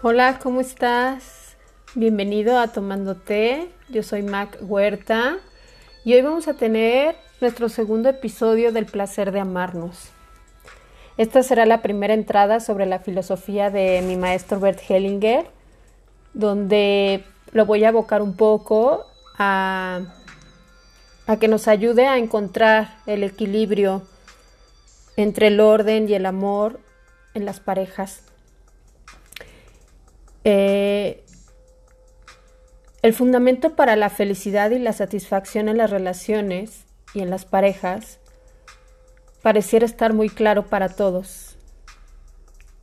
Hola, ¿cómo estás? Bienvenido a Tomando Té. Yo soy Mac Huerta y hoy vamos a tener nuestro segundo episodio del placer de amarnos. Esta será la primera entrada sobre la filosofía de mi maestro Bert Hellinger, donde lo voy a abocar un poco a, a que nos ayude a encontrar el equilibrio entre el orden y el amor en las parejas. Eh, el fundamento para la felicidad y la satisfacción en las relaciones y en las parejas pareciera estar muy claro para todos.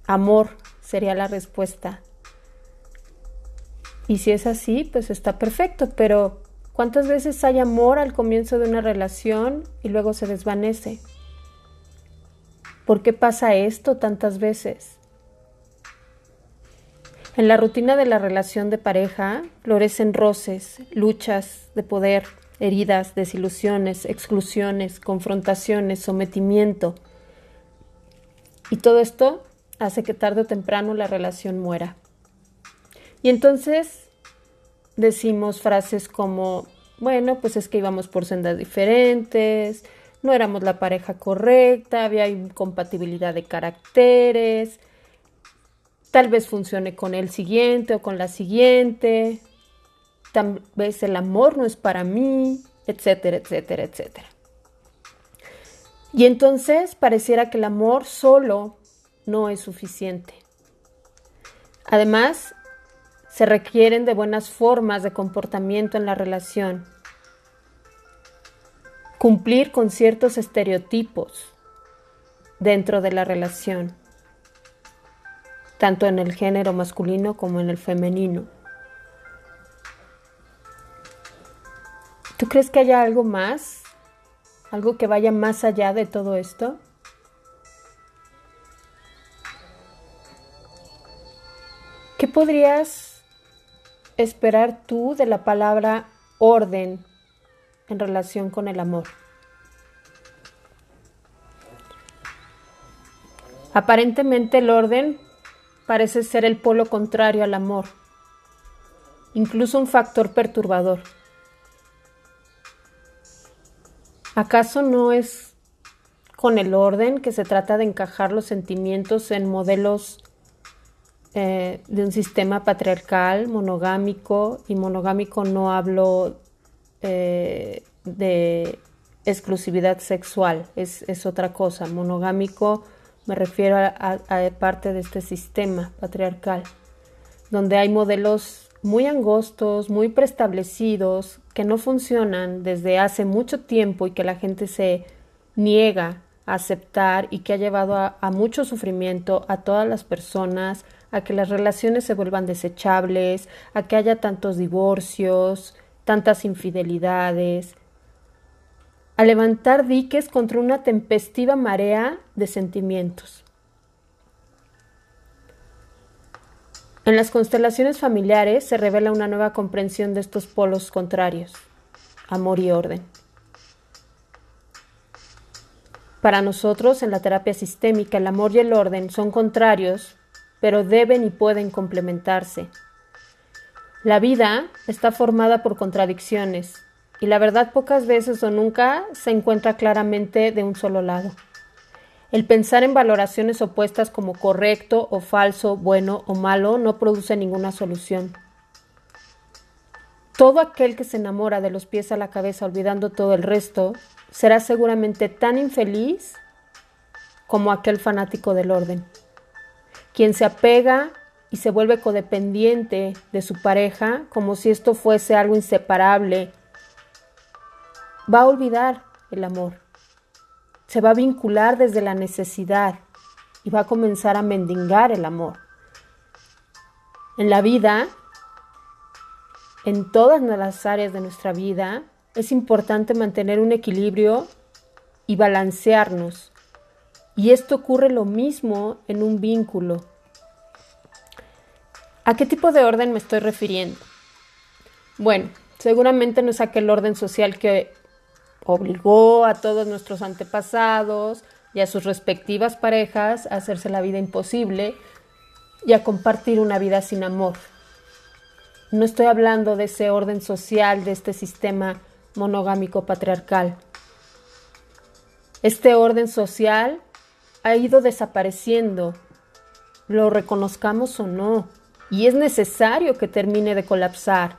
Amor sería la respuesta. Y si es así, pues está perfecto, pero ¿cuántas veces hay amor al comienzo de una relación y luego se desvanece? ¿Por qué pasa esto tantas veces? En la rutina de la relación de pareja florecen roces, luchas de poder, heridas, desilusiones, exclusiones, confrontaciones, sometimiento. Y todo esto hace que tarde o temprano la relación muera. Y entonces decimos frases como, bueno, pues es que íbamos por sendas diferentes, no éramos la pareja correcta, había incompatibilidad de caracteres, Tal vez funcione con el siguiente o con la siguiente. Tal vez el amor no es para mí, etcétera, etcétera, etcétera. Y entonces pareciera que el amor solo no es suficiente. Además, se requieren de buenas formas de comportamiento en la relación. Cumplir con ciertos estereotipos dentro de la relación tanto en el género masculino como en el femenino. ¿Tú crees que haya algo más? ¿Algo que vaya más allá de todo esto? ¿Qué podrías esperar tú de la palabra orden en relación con el amor? Aparentemente el orden parece ser el polo contrario al amor, incluso un factor perturbador. ¿Acaso no es con el orden que se trata de encajar los sentimientos en modelos eh, de un sistema patriarcal, monogámico, y monogámico no hablo eh, de exclusividad sexual, es, es otra cosa, monogámico me refiero a, parte de este sistema patriarcal, donde hay modelos muy angostos, muy preestablecidos, que no funcionan desde hace mucho tiempo y que la gente se niega a aceptar y que ha llevado a, a, mucho sufrimiento a todas las personas, a que las relaciones se vuelvan desechables, a que haya tantos divorcios, tantas infidelidades, a levantar diques contra una tempestiva marea de sentimientos. En las constelaciones familiares se revela una nueva comprensión de estos polos contrarios, amor y orden. Para nosotros, en la terapia sistémica, el amor y el orden son contrarios, pero deben y pueden complementarse. La vida está formada por contradicciones, y la verdad pocas veces o nunca se encuentra claramente de un solo lado. El pensar en valoraciones opuestas como correcto o falso, bueno o malo no produce ninguna solución. Todo aquel que se enamora de los pies a la cabeza olvidando todo el resto será seguramente tan infeliz como aquel fanático del orden. Quien se apega y se vuelve codependiente de su pareja como si esto fuese algo inseparable va a olvidar el amor. Se va a vincular desde la necesidad y va a comenzar a mendigar el amor. En la vida, en todas las áreas de nuestra vida, es importante mantener un equilibrio y balancearnos. Y esto ocurre lo mismo en un vínculo. ¿A qué tipo de orden me estoy refiriendo? Bueno, seguramente no es aquel orden social que obligó a todos nuestros antepasados y a sus respectivas parejas a hacerse la vida imposible y a compartir una vida sin amor. No estoy hablando de ese orden social, de este sistema monogámico patriarcal. Este orden social ha ido desapareciendo, lo reconozcamos o no, y es necesario que termine de colapsar.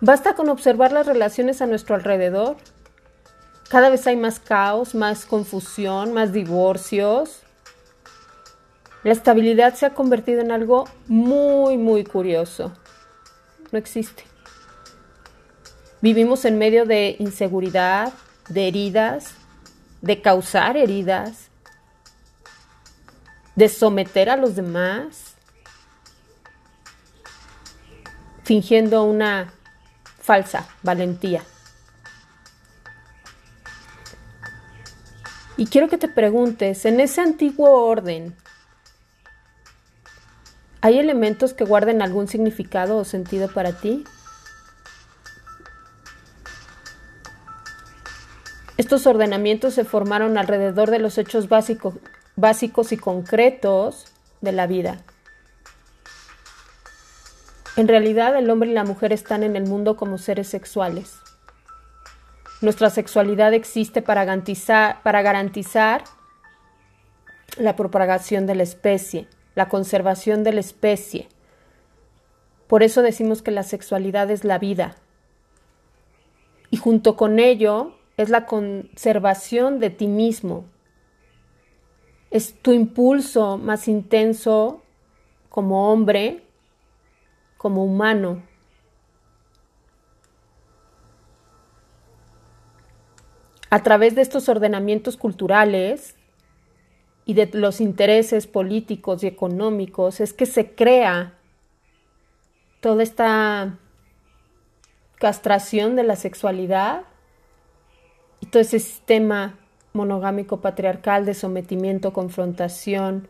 Basta con observar las relaciones a nuestro alrededor. Cada vez hay más caos, más confusión, más divorcios. La estabilidad se ha convertido en algo muy, muy curioso. No existe. Vivimos en medio de inseguridad, de heridas, de causar heridas, de someter a los demás, fingiendo una falsa valentía. Y quiero que te preguntes, en ese antiguo orden, ¿hay elementos que guarden algún significado o sentido para ti? Estos ordenamientos se formaron alrededor de los hechos básicos, básicos y concretos de la vida. En realidad el hombre y la mujer están en el mundo como seres sexuales. Nuestra sexualidad existe para garantizar, para garantizar la propagación de la especie, la conservación de la especie. Por eso decimos que la sexualidad es la vida. Y junto con ello es la conservación de ti mismo. Es tu impulso más intenso como hombre, como humano. A través de estos ordenamientos culturales y de los intereses políticos y económicos es que se crea toda esta castración de la sexualidad y todo ese sistema monogámico patriarcal de sometimiento, confrontación,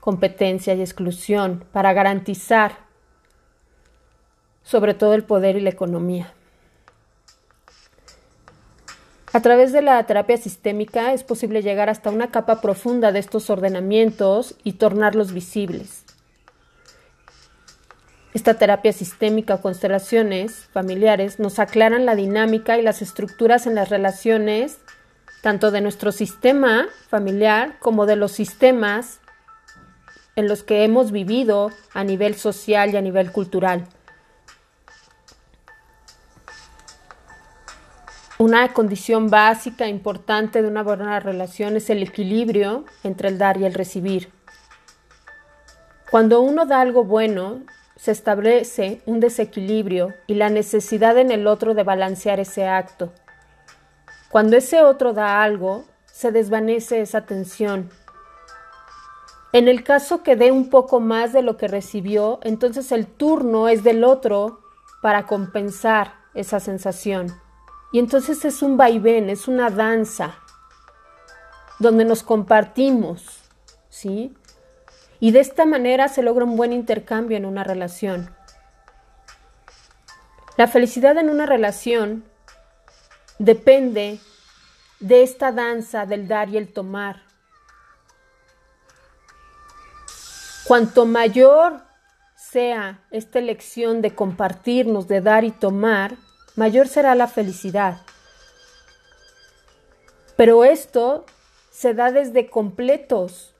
competencia y exclusión para garantizar sobre todo el poder y la economía. A través de la terapia sistémica es posible llegar hasta una capa profunda de estos ordenamientos y tornarlos visibles. Esta terapia sistémica o constelaciones familiares nos aclaran la dinámica y las estructuras en las relaciones tanto de nuestro sistema familiar como de los sistemas en los que hemos vivido a nivel social y a nivel cultural. Una condición básica importante de una buena relación es el equilibrio entre el dar y el recibir. Cuando uno da algo bueno, se establece un desequilibrio y la necesidad en el otro de balancear ese acto. Cuando ese otro da algo, se desvanece esa tensión. En el caso que dé un poco más de lo que recibió, entonces el turno es del otro para compensar esa sensación. Y entonces es un vaivén, es una danza donde nos compartimos, ¿sí? Y de esta manera se logra un buen intercambio en una relación. La felicidad en una relación depende de esta danza del dar y el tomar. Cuanto mayor sea esta elección de compartirnos, de dar y tomar, mayor será la felicidad. Pero esto se da desde completos,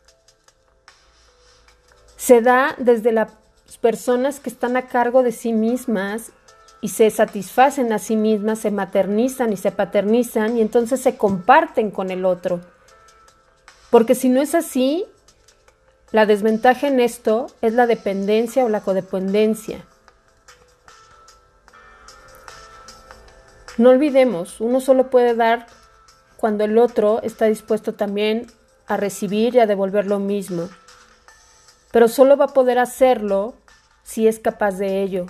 se da desde las personas que están a cargo de sí mismas y se satisfacen a sí mismas, se maternizan y se paternizan y entonces se comparten con el otro. Porque si no es así, la desventaja en esto es la dependencia o la codependencia. No olvidemos, uno solo puede dar cuando el otro está dispuesto también a recibir y a devolver lo mismo pero solo va a poder hacerlo si es capaz de ello.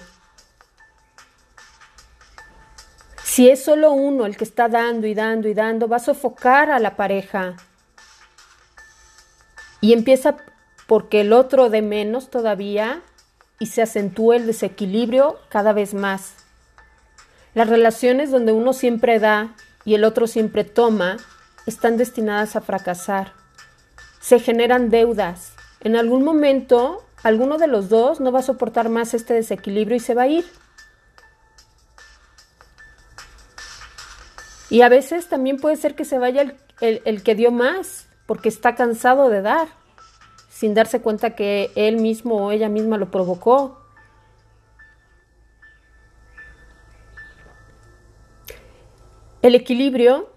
Si es solo uno el que está dando y dando y dando, va a sofocar a la pareja. Y empieza porque el otro de menos todavía y se acentúa el desequilibrio cada vez más. Las relaciones donde uno siempre da y el otro siempre toma están destinadas a fracasar. Se generan deudas, En algún momento, alguno de los dos no va a soportar más este desequilibrio y se va a ir. Y a veces también puede ser que se vaya el, que dio más, porque está cansado de dar, sin darse cuenta que él mismo o ella misma lo provocó. El equilibrio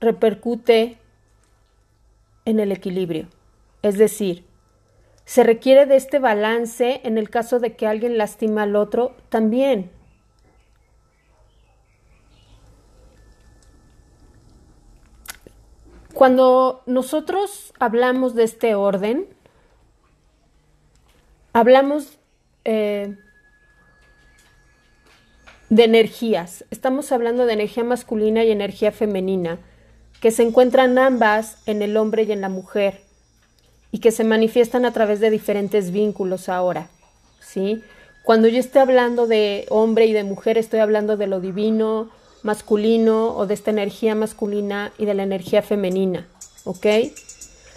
repercute en el equilibrio, es decir, se requiere de este balance en el caso de que alguien lastima al otro también. Cuando nosotros hablamos de este orden, hablamos eh, de energías. Estamos hablando de energía masculina y energía femenina, que se encuentran ambas en el hombre y en la mujer y que se manifiestan a través de diferentes vínculos ahora, ¿sí? Cuando yo estoy hablando de hombre y de mujer, estoy hablando de lo divino, masculino o de esta energía masculina y de la energía femenina, ¿ok?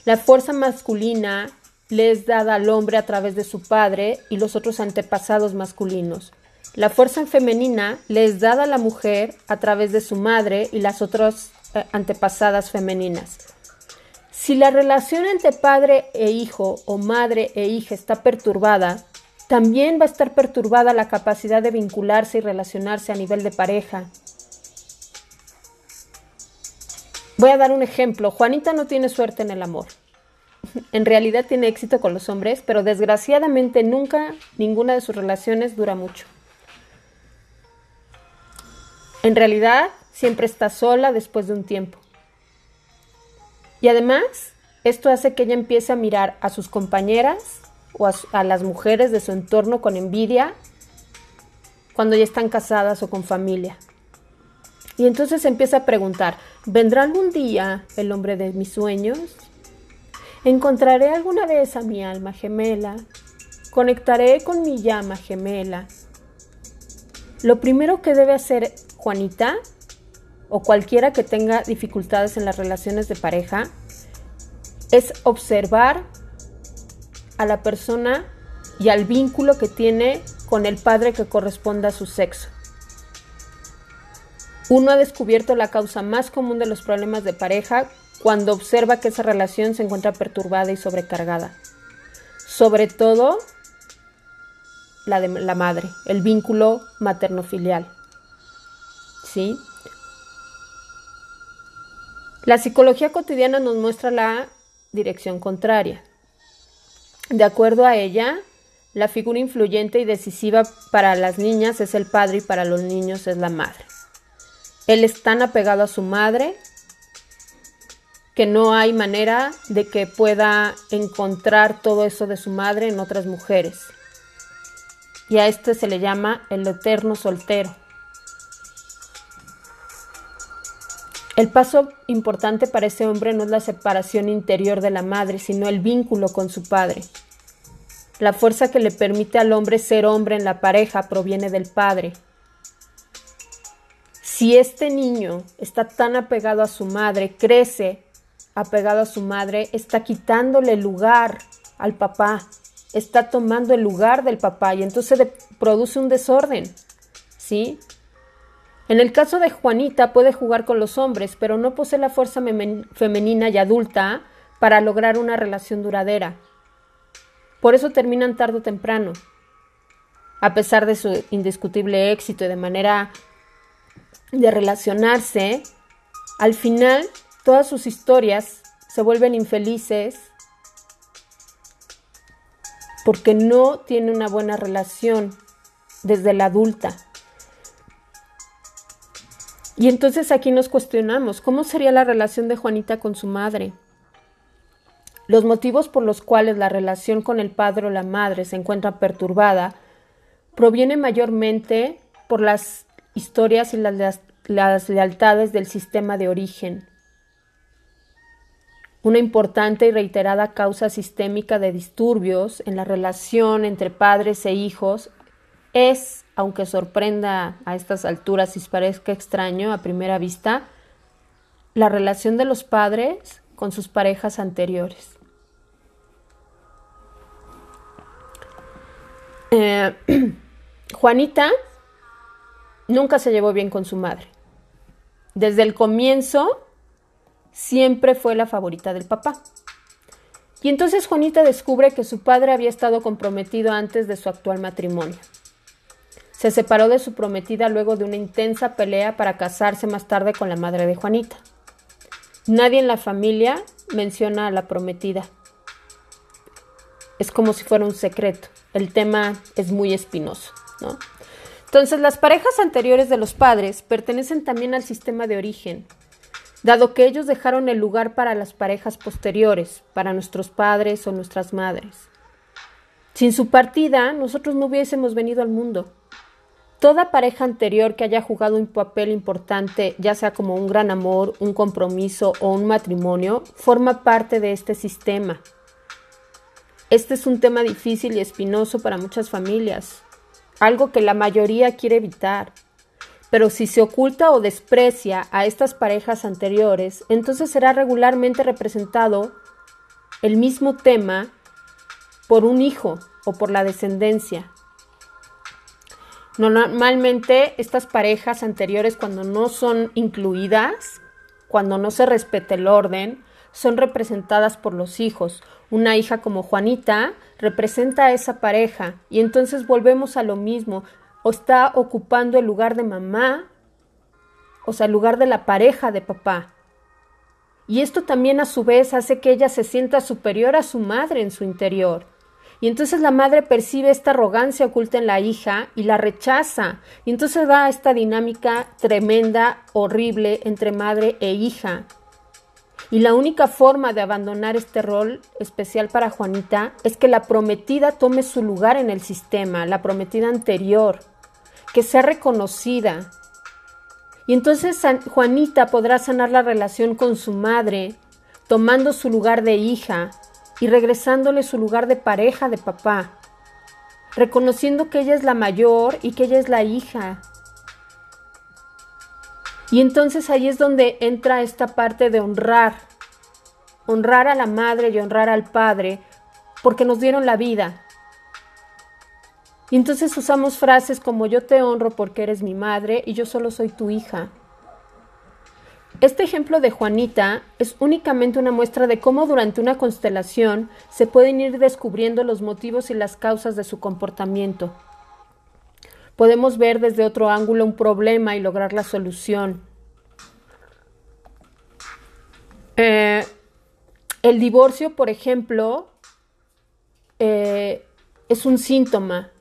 La fuerza masculina le es dada al hombre a través de su padre y los otros antepasados masculinos. La fuerza femenina le es dada a la mujer a través de su madre y las otras eh, antepasadas femeninas. Si la relación entre padre e hijo o madre e hija está perturbada, también va a estar perturbada la capacidad de vincularse y relacionarse a nivel de pareja, Voy a dar un ejemplo. Juanita no tiene suerte en el amor. En realidad tiene éxito con los hombres, pero desgraciadamente nunca ninguna de sus relaciones dura mucho. En realidad siempre está sola después de un tiempo. Y además, esto hace que ella empiece a mirar a sus compañeras o a, las mujeres de su entorno con envidia cuando ya están casadas o con familia. Y entonces empieza a preguntar, ¿vendrá algún día el hombre de mis sueños? ¿Encontraré alguna vez a mi alma gemela? ¿Conectaré con mi llama gemela? Lo primero que debe hacer Juanita o cualquiera que tenga dificultades en las relaciones de pareja es observar a la persona y al vínculo que tiene con el padre que corresponda a su sexo. Uno ha descubierto la causa más común de los problemas de pareja cuando observa que esa relación se encuentra perturbada y sobrecargada. Sobre todo la de la madre, el vínculo materno-filial. ¿Sí? La psicología cotidiana nos muestra la dirección contraria. De acuerdo a ella, la figura influyente y decisiva para las niñas es el padre y para los niños es la madre. Él es tan apegado a su madre que no hay manera de que pueda encontrar todo eso de su madre en otras mujeres. Y a este se le llama el eterno soltero. El paso importante para ese hombre no es la separación interior de la madre, sino el vínculo con su padre. La fuerza que le permite al hombre ser hombre en la pareja proviene del padre, si este niño está tan apegado a su madre, crece apegado a su madre, está quitándole lugar al papá, está tomando el lugar del papá y entonces produce un desorden, ¿sí? En el caso de Juanita puede jugar con los hombres, pero no posee la fuerza femenina y adulta para lograr una relación duradera. Por eso terminan tarde o temprano. A pesar de su indiscutible éxito y de manera de relacionarse, al final todas sus historias se vuelven infelices porque no tiene una buena relación desde la adulta. Y entonces aquí nos cuestionamos, ¿cómo sería la relación de Juanita con su madre? Los motivos por los cuales la relación con el padre o la madre se encuentra perturbada provienen mayormente por las historias y las, las lealtades del sistema de origen una importante y reiterada causa sistémica de disturbios en la relación entre padres e hijos es, aunque sorprenda a estas alturas y parezca extraño a primera vista, la relación de los padres con sus parejas anteriores. Eh, Juanita nunca se llevó bien con su madre. Desde el comienzo siempre fue la favorita del papá. Y entonces Juanita descubre que su padre había estado comprometido antes de su actual matrimonio. Se separó de su prometida luego de una intensa pelea para casarse más tarde con la madre de Juanita. Nadie en la familia menciona a la prometida. Es como si fuera un secreto. El tema es muy espinoso, ¿no? Entonces, las parejas anteriores de los padres pertenecen también al sistema de origen, dado que ellos dejaron el lugar para las parejas posteriores, para nuestros padres o nuestras madres. Sin su partida, nosotros no hubiésemos venido al mundo. Toda pareja anterior que haya jugado un papel importante, ya sea como un gran amor, un compromiso o un matrimonio, forma parte de este sistema. Este es un tema difícil y espinoso para muchas familias, algo que la mayoría quiere evitar. Pero si se oculta o desprecia a estas parejas anteriores, entonces será regularmente representado el mismo tema por un hijo o por la descendencia. Normalmente estas parejas anteriores cuando no son incluidas, cuando no se respeta el orden, son representadas por los hijos. Una hija como Juanita representa a esa pareja y entonces volvemos a lo mismo o está ocupando el lugar de mamá, o sea, el lugar de la pareja de papá. Y esto también a su vez hace que ella se sienta superior a su madre en su interior. Y entonces la madre percibe esta arrogancia oculta en la hija y la rechaza. Y entonces va esta dinámica tremenda, horrible entre madre e hija. Y la única forma de abandonar este rol especial para Juanita es que la prometida tome su lugar en el sistema, la prometida anterior, que sea reconocida. Y entonces Juanita podrá sanar la relación con su madre, tomando su lugar de hija y regresándole su lugar de pareja de papá, reconociendo que ella es la mayor y que ella es la hija y entonces ahí es donde entra esta parte de honrar, honrar a la madre y honrar al padre, porque nos dieron la vida. Y entonces usamos frases como yo te honro porque eres mi madre y yo solo soy tu hija. Este ejemplo de Juanita es únicamente una muestra de cómo durante una constelación se pueden ir descubriendo los motivos y las causas de su comportamiento. Podemos ver desde otro ángulo un problema y lograr la solución. Eh, el divorcio, por ejemplo, eh, es un síntoma,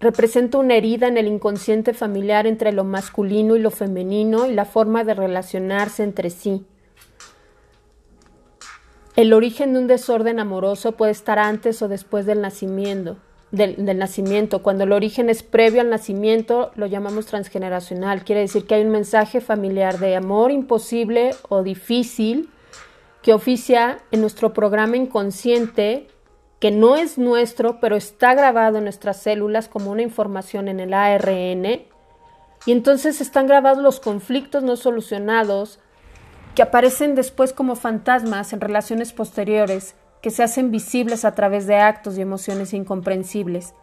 representa una herida en el inconsciente familiar entre lo masculino y lo femenino y la forma de relacionarse entre sí. El origen de un desorden amoroso puede estar antes o después del nacimiento del, nacimiento. Cuando el origen es previo al nacimiento, lo llamamos transgeneracional. Quiere decir que hay un mensaje familiar de amor imposible o difícil que oficia en nuestro programa inconsciente, no es nuestro, pero está grabado en nuestras células como una información en el ARN. Y entonces están grabados los conflictos no solucionados que aparecen después como fantasmas en relaciones posteriores que se hacen visibles a través de actos y emociones incomprensibles.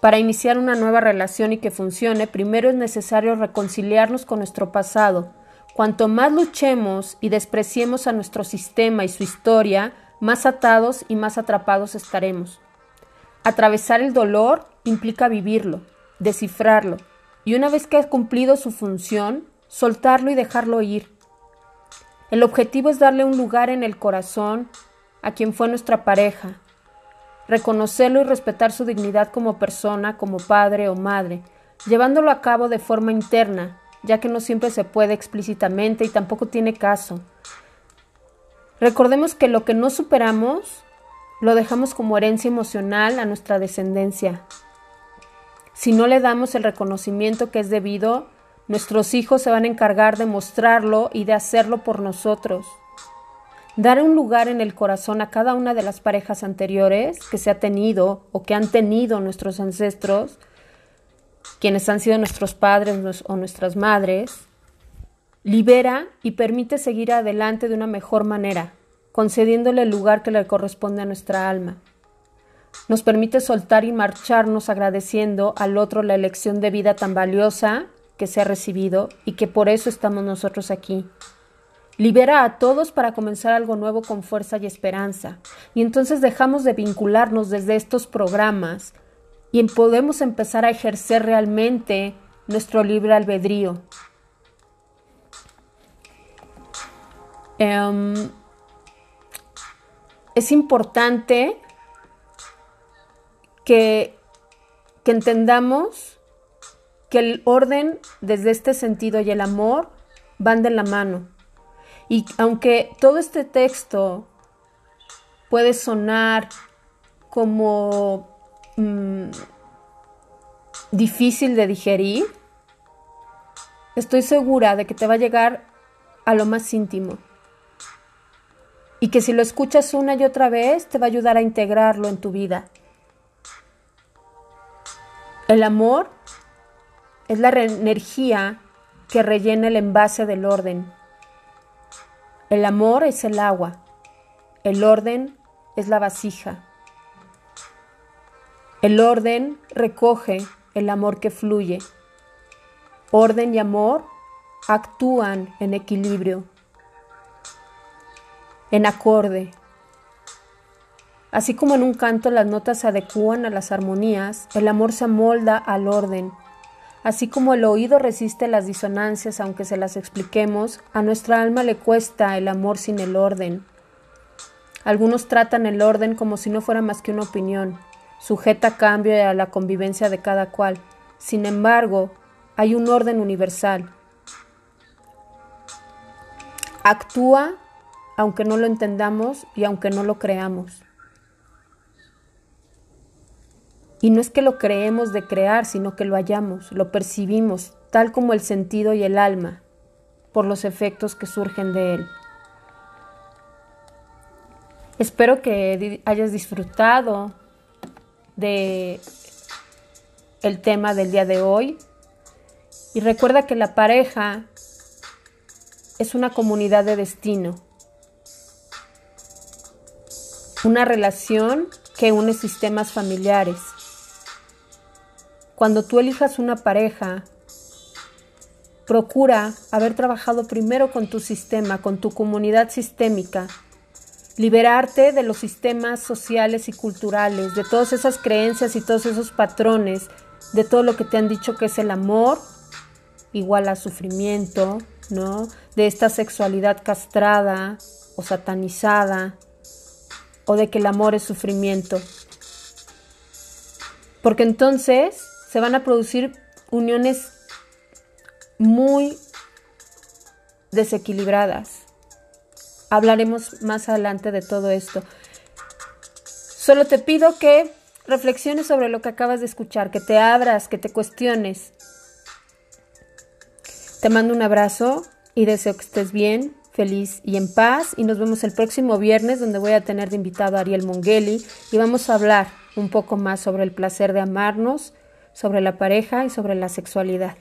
Para iniciar una nueva relación y que funcione, primero es necesario reconciliarnos con nuestro pasado. Cuanto más luchemos y despreciemos a nuestro sistema y su historia, más atados y más atrapados estaremos. Atravesar el dolor implica vivirlo, descifrarlo, y una vez que ha cumplido su función, soltarlo y dejarlo ir. El objetivo es darle un lugar en el corazón a quien fue nuestra pareja, reconocerlo y respetar su dignidad como persona, como padre o madre, llevándolo a cabo de forma interna, ya que no siempre se puede explícitamente y tampoco tiene caso. Recordemos que lo que no superamos lo dejamos como herencia emocional a nuestra descendencia. Si no le damos el reconocimiento que es debido, nuestros hijos se van a encargar de mostrarlo y de hacerlo por nosotros dar un lugar en el corazón a cada una de las parejas anteriores que se ha tenido o que han tenido nuestros ancestros, quienes han sido nuestros padres o nuestras madres, libera y permite seguir adelante de una mejor manera, concediéndole el lugar que le corresponde a nuestra alma. nos permite soltar y marcharnos agradeciendo al otro la elección de vida tan valiosa que se ha recibido y que por eso estamos nosotros aquí. Libera a todos para comenzar algo nuevo con fuerza y esperanza. Y entonces dejamos de vincularnos desde estos programas y podemos empezar a ejercer realmente nuestro libre albedrío. Em, es importante que, que entendamos que el orden desde este sentido y el amor van de la mano. Y aunque todo este texto puede sonar como mm, difícil de digerir, estoy segura de que te va a llegar a lo más íntimo. Y que si lo escuchas una y otra vez, te va a ayudar a integrarlo en tu vida. El amor es la energía que rellena el envase del orden. El amor es el agua, el orden es la vasija. El orden recoge el amor que fluye. Orden y amor actúan en equilibrio, en acorde. Así como en un canto las notas se adecúan a las armonías, el amor se amolda al orden Así como el oído resiste las disonancias aunque se las expliquemos, a nuestra alma le cuesta el amor sin el orden. Algunos tratan el orden como si no fuera más que una opinión, sujeta a cambio y a la convivencia de cada cual. Sin embargo, hay un orden universal. Actúa aunque no lo entendamos y aunque no lo creamos. Y no es que lo creemos de crear, sino que lo hallamos, lo percibimos, tal como el sentido y el alma, por los efectos que surgen de él. Espero que hayas disfrutado de el tema del día de hoy y recuerda que la pareja es una comunidad de destino, una relación que une sistemas familiares cuando tú elijas una pareja, procura haber trabajado primero con tu sistema, con tu comunidad sistémica, liberarte de los sistemas sociales y culturales, de todas esas creencias y todos esos patrones, de todo lo que te han dicho que es el amor, igual a sufrimiento, ¿no? De esta sexualidad castrada o satanizada, o de que el amor es sufrimiento. Porque entonces se van a producir uniones muy desequilibradas. Hablaremos más adelante de todo esto. Solo te pido que reflexiones sobre lo que acabas de escuchar, que te abras, que te cuestiones. Te mando un abrazo y deseo que estés bien, feliz y en paz. Y nos vemos el próximo viernes donde voy a tener de invitado a Ariel Mongeli y vamos a hablar un poco más sobre el placer de amarnos sobre la pareja y sobre la sexualidad.